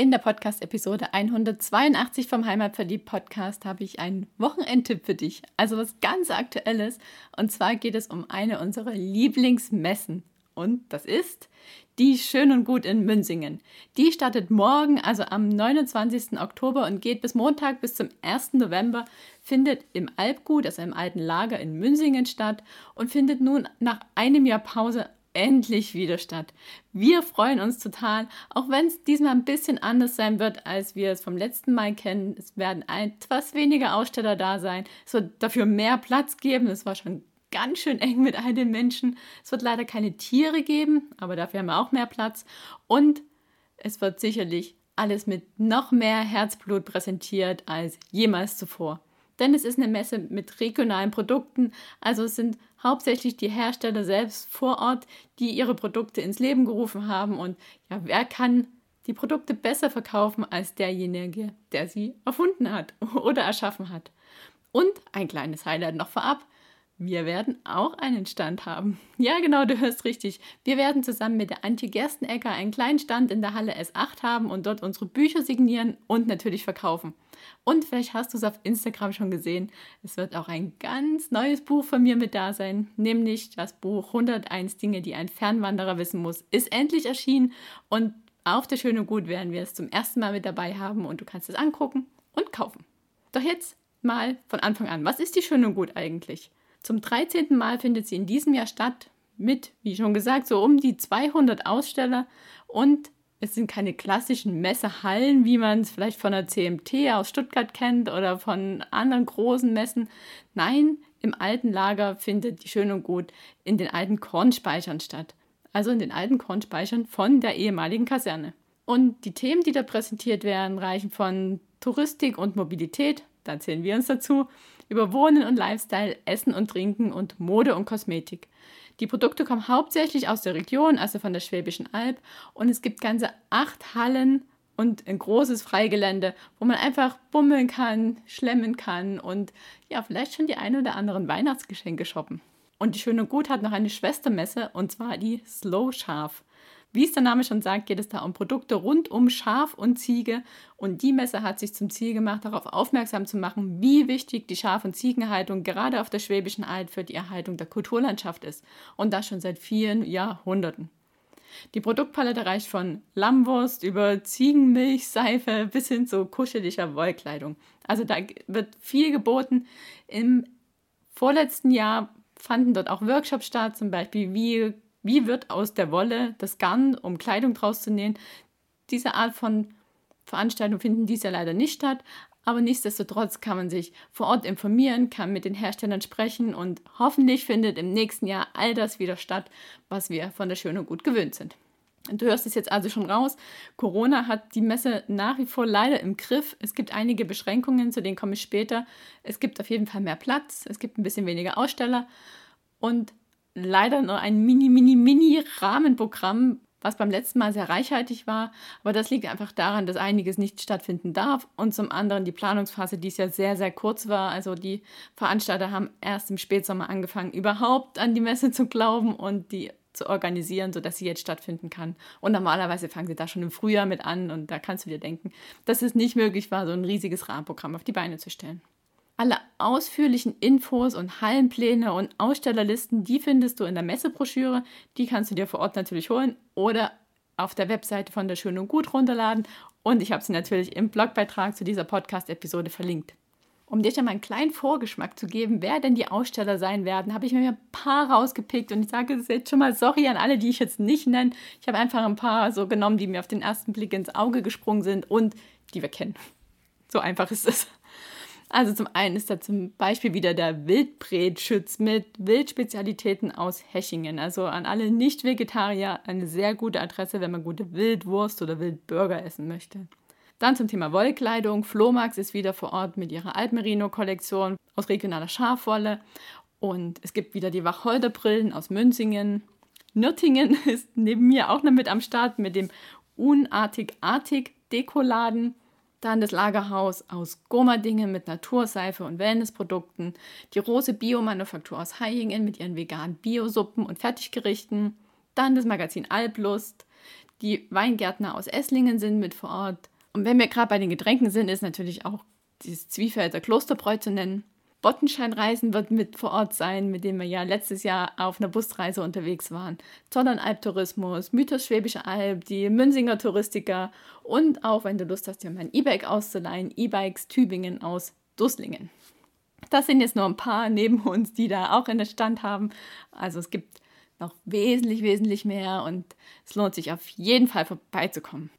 In der Podcast-Episode 182 vom Heimatverliebt-Podcast habe ich einen Wochenendtipp für dich. Also was ganz Aktuelles. Und zwar geht es um eine unserer Lieblingsmessen. Und das ist die Schön und Gut in Münsingen. Die startet morgen, also am 29. Oktober und geht bis Montag bis zum 1. November, findet im Albgut, also im alten Lager in Münsingen statt und findet nun nach einem Jahr Pause endlich wieder statt. Wir freuen uns total, auch wenn es diesmal ein bisschen anders sein wird, als wir es vom letzten Mal kennen. Es werden etwas weniger Aussteller da sein. Es wird dafür mehr Platz geben. Es war schon ganz schön eng mit all den Menschen. Es wird leider keine Tiere geben, aber dafür haben wir auch mehr Platz. Und es wird sicherlich alles mit noch mehr Herzblut präsentiert als jemals zuvor denn es ist eine Messe mit regionalen Produkten. Also es sind hauptsächlich die Hersteller selbst vor Ort, die ihre Produkte ins Leben gerufen haben. Und ja, wer kann die Produkte besser verkaufen als derjenige, der sie erfunden hat oder erschaffen hat? Und ein kleines Highlight noch vorab. Wir werden auch einen Stand haben. Ja, genau, du hörst richtig. Wir werden zusammen mit der Antje Gerstenecker einen kleinen Stand in der Halle S8 haben und dort unsere Bücher signieren und natürlich verkaufen. Und vielleicht hast du es auf Instagram schon gesehen. Es wird auch ein ganz neues Buch von mir mit da sein, nämlich das Buch 101 Dinge, die ein Fernwanderer wissen muss, ist endlich erschienen und auf der Schöne Gut werden wir es zum ersten Mal mit dabei haben und du kannst es angucken und kaufen. Doch jetzt mal von Anfang an. Was ist die Schöne Gut eigentlich? Zum 13. Mal findet sie in diesem Jahr statt mit, wie schon gesagt, so um die 200 Aussteller und es sind keine klassischen Messehallen, wie man es vielleicht von der CMT aus Stuttgart kennt oder von anderen großen Messen. Nein, im alten Lager findet die Schön und Gut in den alten Kornspeichern statt. Also in den alten Kornspeichern von der ehemaligen Kaserne. Und die Themen, die da präsentiert werden, reichen von Touristik und Mobilität, da zählen wir uns dazu, über Wohnen und Lifestyle, Essen und Trinken und Mode und Kosmetik. Die Produkte kommen hauptsächlich aus der Region, also von der Schwäbischen Alb, und es gibt ganze acht Hallen und ein großes Freigelände, wo man einfach bummeln kann, schlemmen kann und ja, vielleicht schon die ein oder anderen Weihnachtsgeschenke shoppen. Und die Schöne Gut hat noch eine Schwestermesse und zwar die Slow Scharf. Wie es der Name schon sagt, geht es da um Produkte rund um Schaf und Ziege. Und die Messe hat sich zum Ziel gemacht, darauf aufmerksam zu machen, wie wichtig die Schaf- und Ziegenhaltung gerade auf der Schwäbischen Alb für die Erhaltung der Kulturlandschaft ist. Und das schon seit vielen Jahrhunderten. Die Produktpalette reicht von Lammwurst über Ziegenmilch, Seife bis hin zu kuscheliger Wollkleidung. Also da wird viel geboten. Im vorletzten Jahr fanden dort auch Workshops statt, zum Beispiel wie wie wird aus der Wolle das Garn, um Kleidung draus zu nähen? Diese Art von Veranstaltungen finden dies ja leider nicht statt, aber nichtsdestotrotz kann man sich vor Ort informieren, kann mit den Herstellern sprechen und hoffentlich findet im nächsten Jahr all das wieder statt, was wir von der Schöne gut gewöhnt sind. Du hörst es jetzt also schon raus. Corona hat die Messe nach wie vor leider im Griff. Es gibt einige Beschränkungen, zu denen komme ich später. Es gibt auf jeden Fall mehr Platz, es gibt ein bisschen weniger Aussteller und leider nur ein mini, mini, mini Rahmenprogramm, was beim letzten Mal sehr reichhaltig war. Aber das liegt einfach daran, dass einiges nicht stattfinden darf und zum anderen die Planungsphase dies Jahr sehr, sehr kurz war. Also die Veranstalter haben erst im Spätsommer angefangen, überhaupt an die Messe zu glauben und die zu organisieren, sodass sie jetzt stattfinden kann. Und normalerweise fangen sie da schon im Frühjahr mit an und da kannst du dir denken, dass es nicht möglich war, so ein riesiges Rahmenprogramm auf die Beine zu stellen. Alle ausführlichen Infos und Hallenpläne und Ausstellerlisten, die findest du in der Messebroschüre. Die kannst du dir vor Ort natürlich holen oder auf der Webseite von der Schön und Gut runterladen. Und ich habe sie natürlich im Blogbeitrag zu dieser Podcast-Episode verlinkt. Um dir schon mal einen kleinen Vorgeschmack zu geben, wer denn die Aussteller sein werden, habe ich mir ein paar rausgepickt und ich sage jetzt schon mal sorry an alle, die ich jetzt nicht nenne. Ich habe einfach ein paar so genommen, die mir auf den ersten Blick ins Auge gesprungen sind und die wir kennen. So einfach ist es. Also zum einen ist da zum Beispiel wieder der Wildbretschütz mit Wildspezialitäten aus Hechingen. Also an alle Nicht-Vegetarier eine sehr gute Adresse, wenn man gute Wildwurst oder Wildburger essen möchte. Dann zum Thema Wollkleidung. Flomax ist wieder vor Ort mit ihrer Altmerino-Kollektion aus regionaler Schafwolle. Und es gibt wieder die Wacholderbrillen aus Münzingen. Nürtingen ist neben mir auch noch mit am Start mit dem Unartig-Artig Dekoladen. Dann das Lagerhaus aus Gomerdingen mit Naturseife und Wellnessprodukten. Die Rose Biomanufaktur aus Haihingen mit ihren veganen Biosuppen und Fertiggerichten. Dann das Magazin Alblust. Die Weingärtner aus Esslingen sind mit vor Ort. Und wenn wir gerade bei den Getränken sind, ist natürlich auch dieses Zwiefelder Klosterbräu zu nennen. Bottenscheinreisen wird mit vor Ort sein, mit dem wir ja letztes Jahr auf einer Busreise unterwegs waren. Zollern Alptourismus, Mythos Schwäbische Alb, die Münzinger Touristiker und auch, wenn du Lust hast, dir mein E-Bike auszuleihen, E-Bikes Tübingen aus Dusslingen. Das sind jetzt nur ein paar neben uns, die da auch in der Stand haben. Also es gibt noch wesentlich, wesentlich mehr und es lohnt sich auf jeden Fall vorbeizukommen.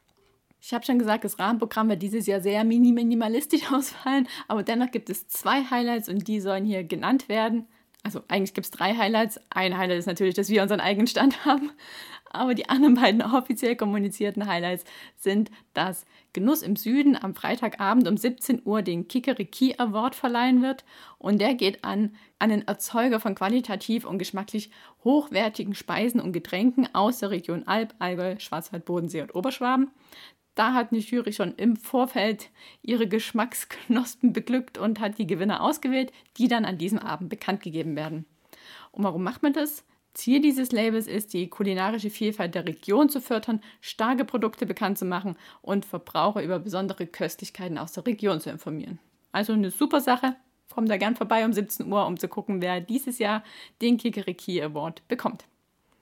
Ich habe schon gesagt, das Rahmenprogramm wird dieses Jahr sehr minimalistisch ausfallen, aber dennoch gibt es zwei Highlights und die sollen hier genannt werden. Also eigentlich gibt es drei Highlights. Ein Highlight ist natürlich, dass wir unseren eigenen Stand haben, aber die anderen beiden offiziell kommunizierten Highlights sind, dass Genuss im Süden am Freitagabend um 17 Uhr den Kikeriki Award verleihen wird und der geht an einen Erzeuger von qualitativ und geschmacklich hochwertigen Speisen und Getränken aus der Region Alb, Allgäu, Schwarzwald, Bodensee und Oberschwaben da hat eine Jury schon im Vorfeld ihre Geschmacksknospen beglückt und hat die Gewinner ausgewählt, die dann an diesem Abend bekannt gegeben werden. Und warum macht man das? Ziel dieses Labels ist, die kulinarische Vielfalt der Region zu fördern, starke Produkte bekannt zu machen und Verbraucher über besondere Köstlichkeiten aus der Region zu informieren. Also eine super Sache. Kommt da gern vorbei um 17 Uhr, um zu gucken, wer dieses Jahr den Kikeriki Award bekommt.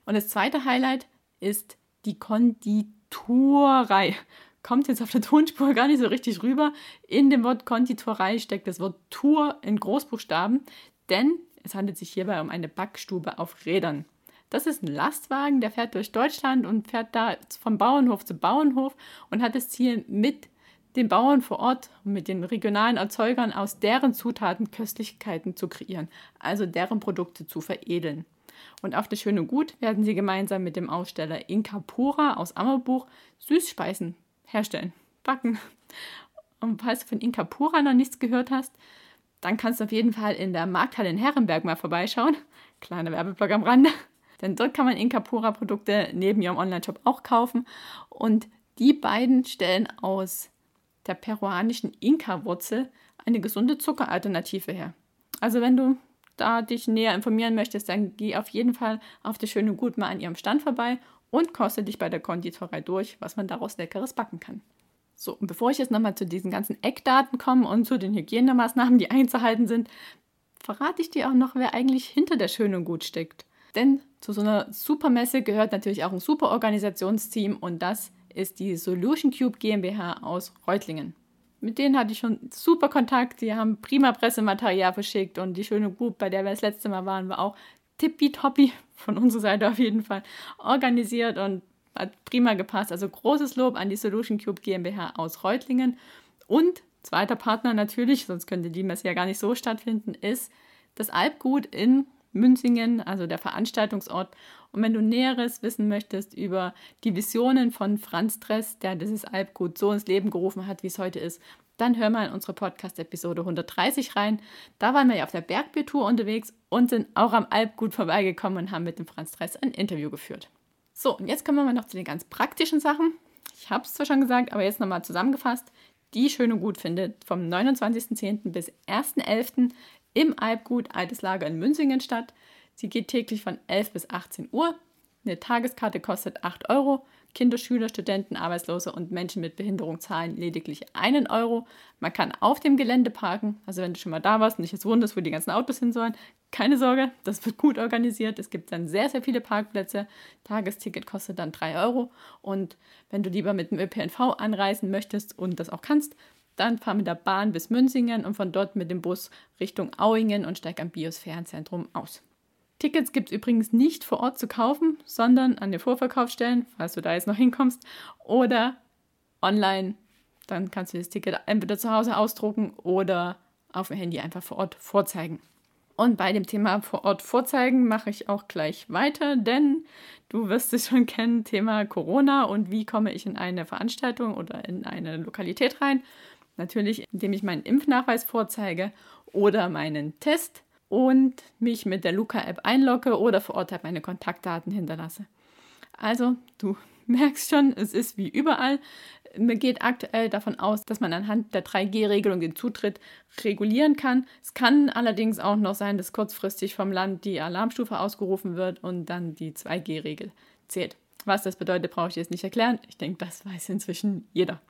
Und das zweite Highlight ist die Konditorei. Konditorei. Kommt jetzt auf der Tonspur gar nicht so richtig rüber. In dem Wort Konditorei steckt das Wort Tour in Großbuchstaben, denn es handelt sich hierbei um eine Backstube auf Rädern. Das ist ein Lastwagen, der fährt durch Deutschland und fährt da vom Bauernhof zu Bauernhof und hat das Ziel, mit den Bauern vor Ort und mit den regionalen Erzeugern aus deren Zutaten Köstlichkeiten zu kreieren, also deren Produkte zu veredeln. Und auf das Schöne Gut werden sie gemeinsam mit dem Aussteller Inka Pura aus Ammerbuch Süßspeisen herstellen, backen. Und falls du von Inka Pura noch nichts gehört hast, dann kannst du auf jeden Fall in der Markthalle in Herrenberg mal vorbeischauen. Kleiner Werbeblock am Rande. Denn dort kann man Inka Pura Produkte neben ihrem Online-Shop auch kaufen. Und die beiden stellen aus der peruanischen Inka-Wurzel eine gesunde Zuckeralternative her. Also wenn du da dich näher informieren möchtest, dann geh auf jeden Fall auf das schöne Gut mal an ihrem Stand vorbei und koste dich bei der Konditorei durch, was man daraus Leckeres backen kann. So, und bevor ich jetzt nochmal zu diesen ganzen Eckdaten komme und zu den Hygienemaßnahmen, die einzuhalten sind, verrate ich dir auch noch, wer eigentlich hinter der Schön und Gut steckt. Denn zu so einer Supermesse gehört natürlich auch ein super Organisationsteam und das ist die Solution Cube GmbH aus Reutlingen mit denen hatte ich schon super Kontakt. Die haben prima Pressematerial verschickt und die schöne Group, bei der wir das letzte Mal waren, war auch tippitoppi, von unserer Seite auf jeden Fall, organisiert und hat prima gepasst. Also großes Lob an die Solution Cube GmbH aus Reutlingen. Und zweiter Partner natürlich, sonst könnte die Messe ja gar nicht so stattfinden, ist das Alpgut in Münzingen, also der Veranstaltungsort. Und wenn du Näheres wissen möchtest über die Visionen von Franz Dress, der dieses Alpgut so ins Leben gerufen hat, wie es heute ist, dann hör mal in unsere Podcast-Episode 130 rein. Da waren wir ja auf der Bergbiertour unterwegs und sind auch am Alpgut vorbeigekommen und haben mit dem Franz Dress ein Interview geführt. So, und jetzt kommen wir mal noch zu den ganz praktischen Sachen. Ich habe es zwar schon gesagt, aber jetzt nochmal zusammengefasst. Die Schöne Gut findet vom 29.10. bis 1.11 im Alpgut Altes Lager in Münzingen statt. Sie geht täglich von 11 bis 18 Uhr. Eine Tageskarte kostet 8 Euro. Kinder, Schüler, Studenten, Arbeitslose und Menschen mit Behinderung zahlen lediglich einen Euro. Man kann auf dem Gelände parken. Also wenn du schon mal da warst und dich jetzt wunderst, wo die ganzen Autos hin sollen, keine Sorge, das wird gut organisiert. Es gibt dann sehr, sehr viele Parkplätze. Tagesticket kostet dann 3 Euro. Und wenn du lieber mit dem ÖPNV anreisen möchtest und das auch kannst, dann fahr mit der Bahn bis Münzingen und von dort mit dem Bus Richtung Auingen und steig am Biosphärenzentrum aus. Tickets gibt es übrigens nicht vor Ort zu kaufen, sondern an den Vorverkaufsstellen, falls du da jetzt noch hinkommst, oder online. Dann kannst du das Ticket entweder zu Hause ausdrucken oder auf dem Handy einfach vor Ort vorzeigen. Und bei dem Thema vor Ort vorzeigen mache ich auch gleich weiter, denn du wirst es schon kennen, Thema Corona und wie komme ich in eine Veranstaltung oder in eine Lokalität rein. Natürlich, indem ich meinen Impfnachweis vorzeige oder meinen Test und mich mit der Luca-App einlogge oder vor Ort halt meine Kontaktdaten hinterlasse. Also, du merkst schon, es ist wie überall. Mir geht aktuell davon aus, dass man anhand der 3G-Regelung den Zutritt regulieren kann. Es kann allerdings auch noch sein, dass kurzfristig vom Land die Alarmstufe ausgerufen wird und dann die 2G-Regel zählt. Was das bedeutet, brauche ich jetzt nicht erklären. Ich denke, das weiß inzwischen jeder.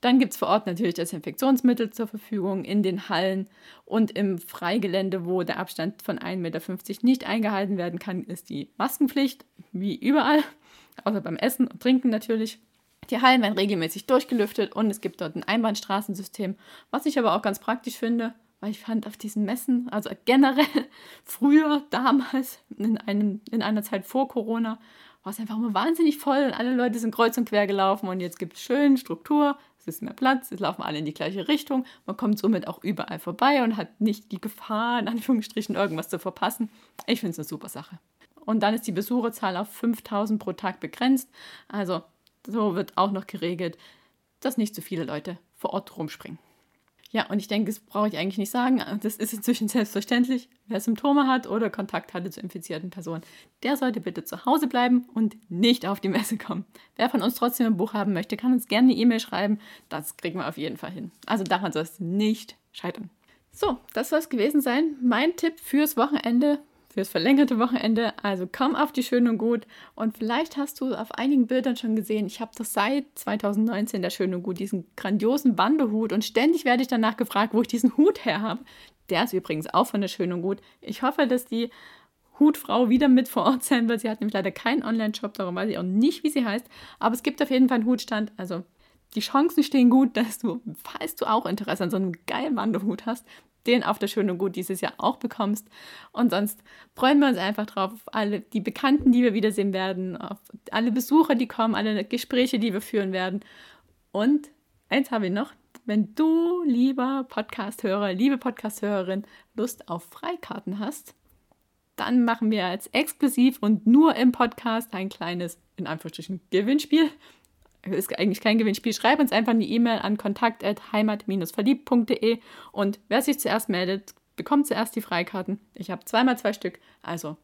Dann gibt es vor Ort natürlich Desinfektionsmittel zur Verfügung in den Hallen und im Freigelände, wo der Abstand von 1,50 Meter nicht eingehalten werden kann, ist die Maskenpflicht, wie überall, außer beim Essen und Trinken natürlich. Die Hallen werden regelmäßig durchgelüftet und es gibt dort ein Einbahnstraßensystem, was ich aber auch ganz praktisch finde, weil ich fand auf diesen Messen, also generell früher, damals, in, einem, in einer Zeit vor Corona, war es einfach immer wahnsinnig voll und alle Leute sind kreuz und quer gelaufen und jetzt gibt es schön Struktur, ist mehr Platz, es laufen alle in die gleiche Richtung, man kommt somit auch überall vorbei und hat nicht die Gefahr, in Anführungsstrichen irgendwas zu verpassen. Ich finde es eine super Sache. Und dann ist die Besucherzahl auf 5000 pro Tag begrenzt, also so wird auch noch geregelt, dass nicht zu viele Leute vor Ort rumspringen. Ja, und ich denke, das brauche ich eigentlich nicht sagen. Das ist inzwischen selbstverständlich. Wer Symptome hat oder Kontakt hatte zu infizierten Personen, der sollte bitte zu Hause bleiben und nicht auf die Messe kommen. Wer von uns trotzdem ein Buch haben möchte, kann uns gerne eine E-Mail schreiben. Das kriegen wir auf jeden Fall hin. Also daran soll es nicht scheitern. So, das soll es gewesen sein. Mein Tipp fürs Wochenende fürs verlängerte Wochenende. Also komm auf die Schön und Gut. Und vielleicht hast du auf einigen Bildern schon gesehen, ich habe das seit 2019 der Schön und Gut, diesen grandiosen Bandehut. Und ständig werde ich danach gefragt, wo ich diesen Hut her habe. Der ist übrigens auch von der Schön und Gut. Ich hoffe, dass die Hutfrau wieder mit vor Ort sein wird. Sie hat nämlich leider keinen Online-Shop, darum weiß ich auch nicht, wie sie heißt. Aber es gibt auf jeden Fall einen Hutstand. Also die Chancen stehen gut, dass du, falls du auch Interesse an so einem geilen Wanderhut hast, den auf der Schön und Gut dieses Jahr auch bekommst. Und sonst freuen wir uns einfach drauf, auf alle die Bekannten, die wir wiedersehen werden, auf alle Besucher, die kommen, alle Gespräche, die wir führen werden. Und eins habe ich noch. Wenn du, lieber Podcast-Hörer, liebe Podcast-Hörerin, Lust auf Freikarten hast, dann machen wir als exklusiv und nur im Podcast ein kleines, in Anführungsstrichen, Gewinnspiel ist eigentlich kein Gewinnspiel. Schreib uns einfach eine E-Mail an kontakt.heimat-verliebt.de und wer sich zuerst meldet, bekommt zuerst die Freikarten. Ich habe zweimal zwei Stück. Also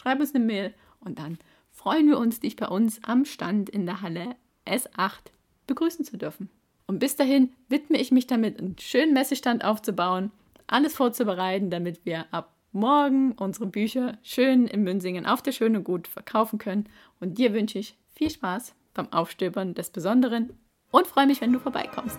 schreib uns eine Mail und dann freuen wir uns, dich bei uns am Stand in der Halle S8 begrüßen zu dürfen. Und bis dahin widme ich mich damit, einen schönen Messestand aufzubauen, alles vorzubereiten, damit wir ab morgen unsere Bücher schön in Münsingen auf der Schöne Gut verkaufen können. Und dir wünsche ich viel Spaß beim Aufstöbern des Besonderen und freue mich, wenn du vorbeikommst.